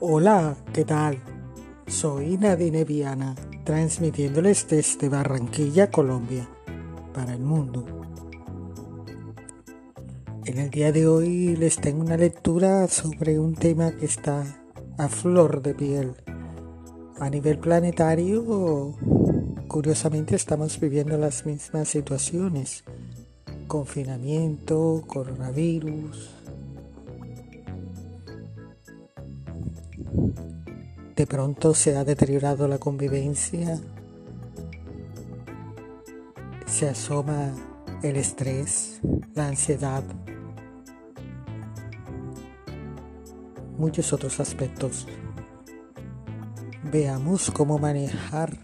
Hola, ¿qué tal? Soy Nadine Viana, transmitiéndoles desde Barranquilla, Colombia, para el mundo. En el día de hoy les tengo una lectura sobre un tema que está a flor de piel. A nivel planetario, curiosamente estamos viviendo las mismas situaciones. Confinamiento, coronavirus, de pronto se ha deteriorado la convivencia, se asoma el estrés, la ansiedad, muchos otros aspectos. Veamos cómo manejar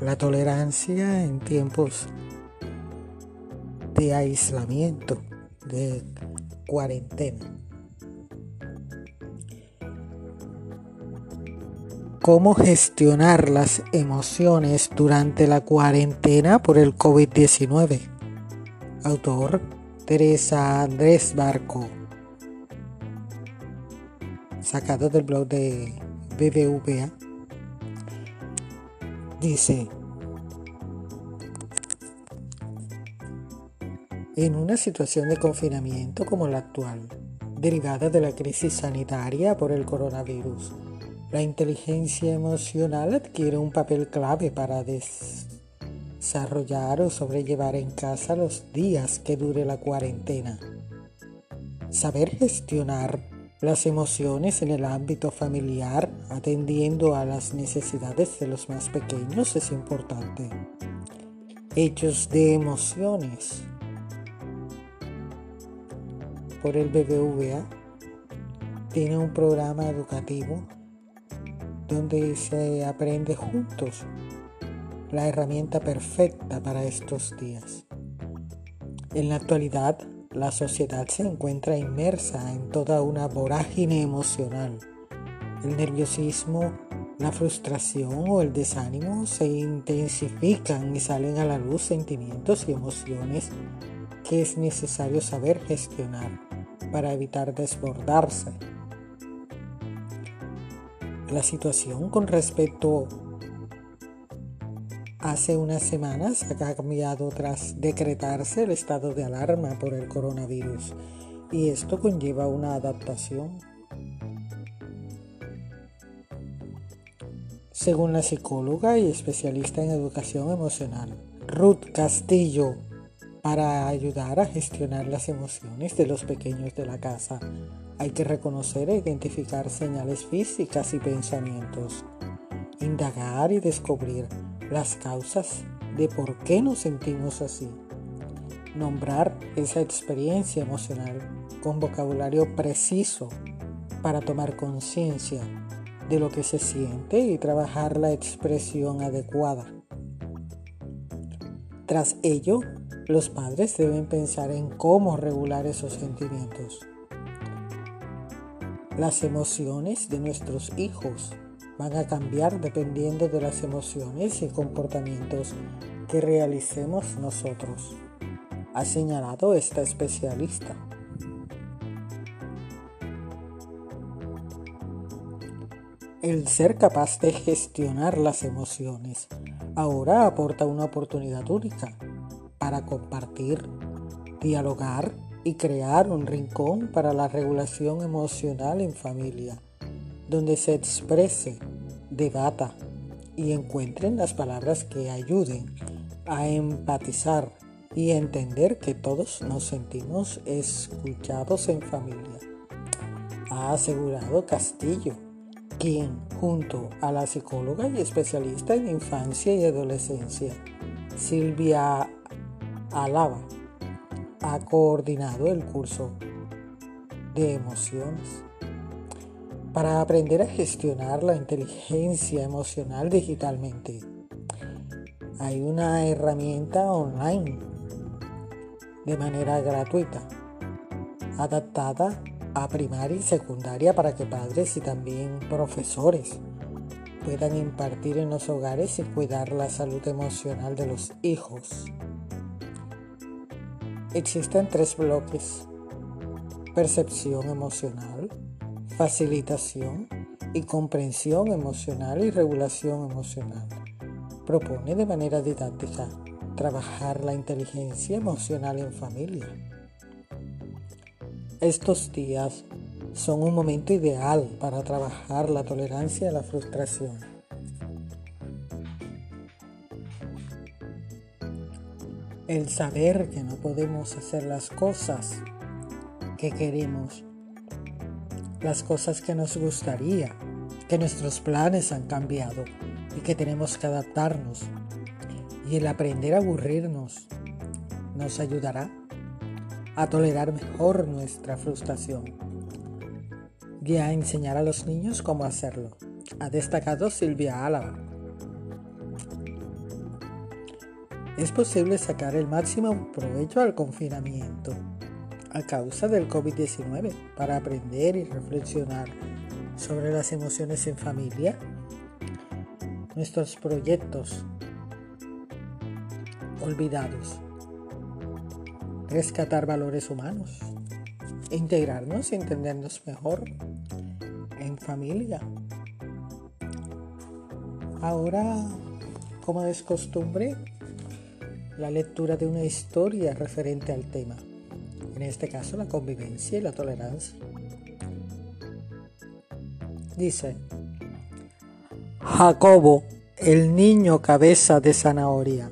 la tolerancia en tiempos de aislamiento, de cuarentena. Cómo gestionar las emociones durante la cuarentena por el COVID-19. Autor Teresa Andrés Barco. Sacado del blog de BBVA. Dice, en una situación de confinamiento como la actual, derivada de la crisis sanitaria por el coronavirus, la inteligencia emocional adquiere un papel clave para desarrollar o sobrellevar en casa los días que dure la cuarentena. Saber gestionar las emociones en el ámbito familiar, atendiendo a las necesidades de los más pequeños, es importante. Hechos de emociones. Por el BBVA tiene un programa educativo donde se aprende juntos la herramienta perfecta para estos días. En la actualidad, la sociedad se encuentra inmersa en toda una vorágine emocional. El nerviosismo, la frustración o el desánimo se intensifican y salen a la luz sentimientos y emociones que es necesario saber gestionar para evitar desbordarse la situación con respecto hace unas semanas ha cambiado tras decretarse el estado de alarma por el coronavirus y esto conlleva una adaptación. Según la psicóloga y especialista en educación emocional, Ruth Castillo, para ayudar a gestionar las emociones de los pequeños de la casa, hay que reconocer e identificar señales físicas y pensamientos, indagar y descubrir las causas de por qué nos sentimos así, nombrar esa experiencia emocional con vocabulario preciso para tomar conciencia de lo que se siente y trabajar la expresión adecuada. Tras ello, los padres deben pensar en cómo regular esos sentimientos las emociones de nuestros hijos van a cambiar dependiendo de las emociones y comportamientos que realicemos nosotros, ha señalado esta especialista. El ser capaz de gestionar las emociones ahora aporta una oportunidad única para compartir, dialogar y crear un rincón para la regulación emocional en familia, donde se exprese, debata y encuentren las palabras que ayuden a empatizar y entender que todos nos sentimos escuchados en familia. Ha asegurado Castillo, quien, junto a la psicóloga y especialista en infancia y adolescencia, Silvia Alaba, ha coordinado el curso de emociones para aprender a gestionar la inteligencia emocional digitalmente. Hay una herramienta online de manera gratuita, adaptada a primaria y secundaria para que padres y también profesores puedan impartir en los hogares y cuidar la salud emocional de los hijos. Existen tres bloques. Percepción emocional, facilitación y comprensión emocional y regulación emocional. Propone de manera didáctica trabajar la inteligencia emocional en familia. Estos días son un momento ideal para trabajar la tolerancia a la frustración. El saber que no podemos hacer las cosas que queremos, las cosas que nos gustaría, que nuestros planes han cambiado y que tenemos que adaptarnos. Y el aprender a aburrirnos nos ayudará a tolerar mejor nuestra frustración y a enseñar a los niños cómo hacerlo. Ha destacado Silvia Álava. Es posible sacar el máximo provecho al confinamiento a causa del COVID-19 para aprender y reflexionar sobre las emociones en familia, nuestros proyectos olvidados, rescatar valores humanos, integrarnos y entendernos mejor en familia. Ahora, como es costumbre, la lectura de una historia referente al tema en este caso la convivencia y la tolerancia. Dice, Jacobo, el niño cabeza de zanahoria.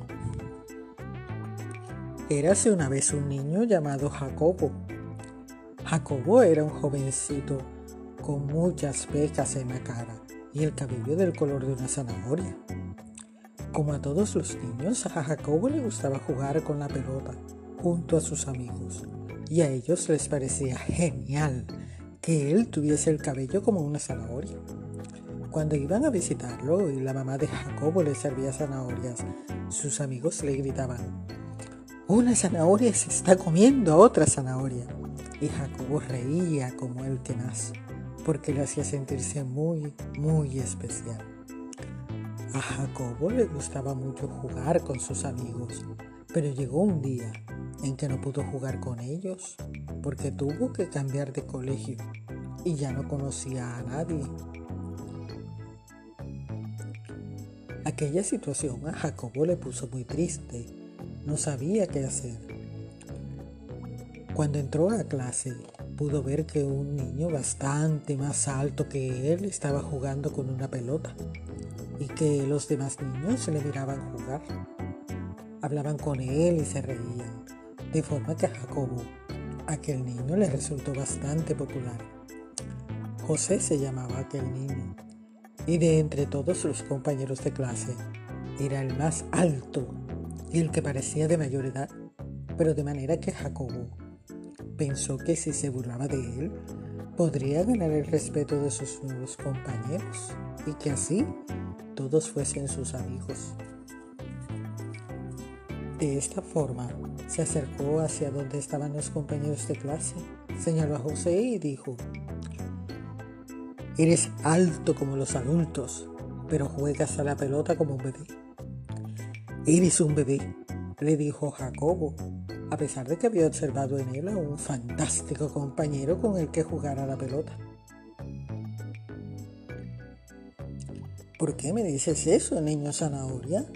Érase una vez un niño llamado Jacobo. Jacobo era un jovencito con muchas pecas en la cara y el cabello del color de una zanahoria. Como a todos los niños, a Jacobo le gustaba jugar con la pelota junto a sus amigos y a ellos les parecía genial que él tuviese el cabello como una zanahoria. Cuando iban a visitarlo y la mamá de Jacobo le servía zanahorias, sus amigos le gritaban, una zanahoria se está comiendo a otra zanahoria. Y Jacobo reía como el más, porque le hacía sentirse muy, muy especial. A Jacobo le gustaba mucho jugar con sus amigos, pero llegó un día en que no pudo jugar con ellos porque tuvo que cambiar de colegio y ya no conocía a nadie. Aquella situación a Jacobo le puso muy triste, no sabía qué hacer. Cuando entró a clase, pudo ver que un niño bastante más alto que él estaba jugando con una pelota y que los demás niños le miraban jugar. Hablaban con él y se reían de forma que a Jacobo, aquel niño, le resultó bastante popular. José se llamaba aquel niño, y de entre todos los compañeros de clase, era el más alto y el que parecía de mayor edad, pero de manera que Jacobo pensó que si se burlaba de él, podría ganar el respeto de sus nuevos compañeros y que así todos fuesen sus amigos. De esta forma, se acercó hacia donde estaban los compañeros de clase, señaló a José y dijo, Eres alto como los adultos, pero juegas a la pelota como un bebé. Eres un bebé, le dijo Jacobo, a pesar de que había observado en él a un fantástico compañero con el que jugar a la pelota. ¿Por qué me dices eso, niño zanahoria?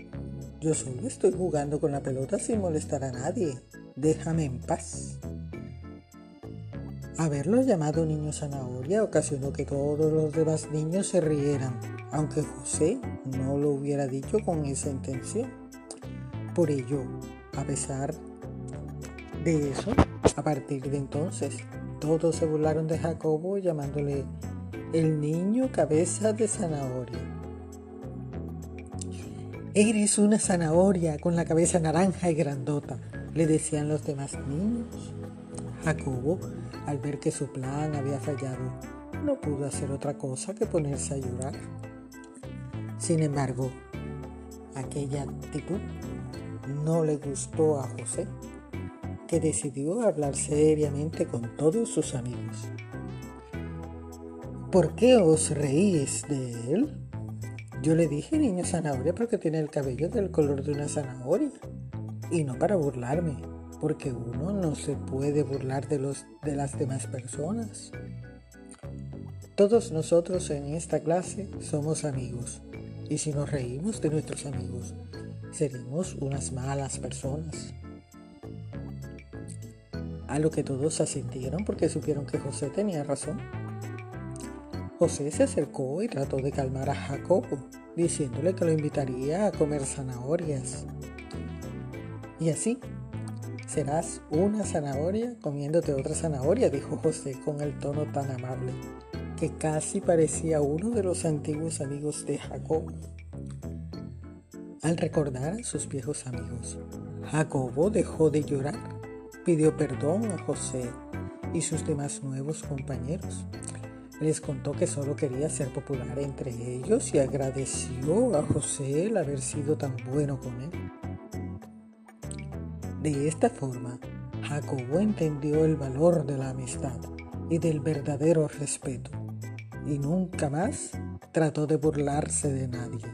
Yo solo estoy jugando con la pelota sin molestar a nadie. Déjame en paz. Haberlo llamado niño zanahoria ocasionó que todos los demás niños se rieran, aunque José no lo hubiera dicho con esa intención. Por ello, a pesar de eso, a partir de entonces, todos se burlaron de Jacobo llamándole el niño cabeza de zanahoria. Eres una zanahoria con la cabeza naranja y grandota, le decían los demás niños. Jacobo, al ver que su plan había fallado, no pudo hacer otra cosa que ponerse a llorar. Sin embargo, aquella actitud no le gustó a José, que decidió hablar seriamente con todos sus amigos. ¿Por qué os reís de él? Yo le dije niño zanahoria porque tiene el cabello del color de una zanahoria. Y no para burlarme, porque uno no se puede burlar de, los, de las demás personas. Todos nosotros en esta clase somos amigos y si nos reímos de nuestros amigos, seremos unas malas personas. A lo que todos asintieron porque supieron que José tenía razón. José se acercó y trató de calmar a Jacobo, diciéndole que lo invitaría a comer zanahorias. Y así, serás una zanahoria comiéndote otra zanahoria, dijo José con el tono tan amable que casi parecía uno de los antiguos amigos de Jacobo. Al recordar a sus viejos amigos, Jacobo dejó de llorar, pidió perdón a José y sus demás nuevos compañeros. Les contó que solo quería ser popular entre ellos y agradeció a José el haber sido tan bueno con él. De esta forma, Jacobo entendió el valor de la amistad y del verdadero respeto y nunca más trató de burlarse de nadie.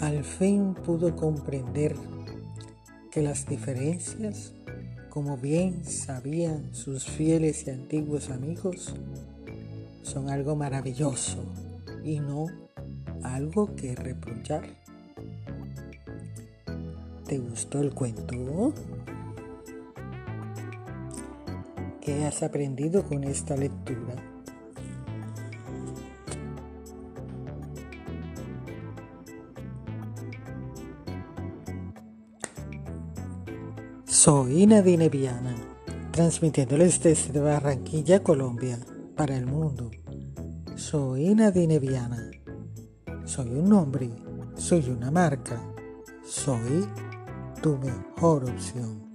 Al fin pudo comprender que las diferencias, como bien sabían sus fieles y antiguos amigos, son algo maravilloso y no algo que reprochar. ¿Te gustó el cuento? ¿Qué has aprendido con esta lectura? Soy Nadine Viana, transmitiéndoles desde Barranquilla, Colombia, para el mundo. Soy Nadine Viana. Soy un nombre, soy una marca, soy tu mejor opción.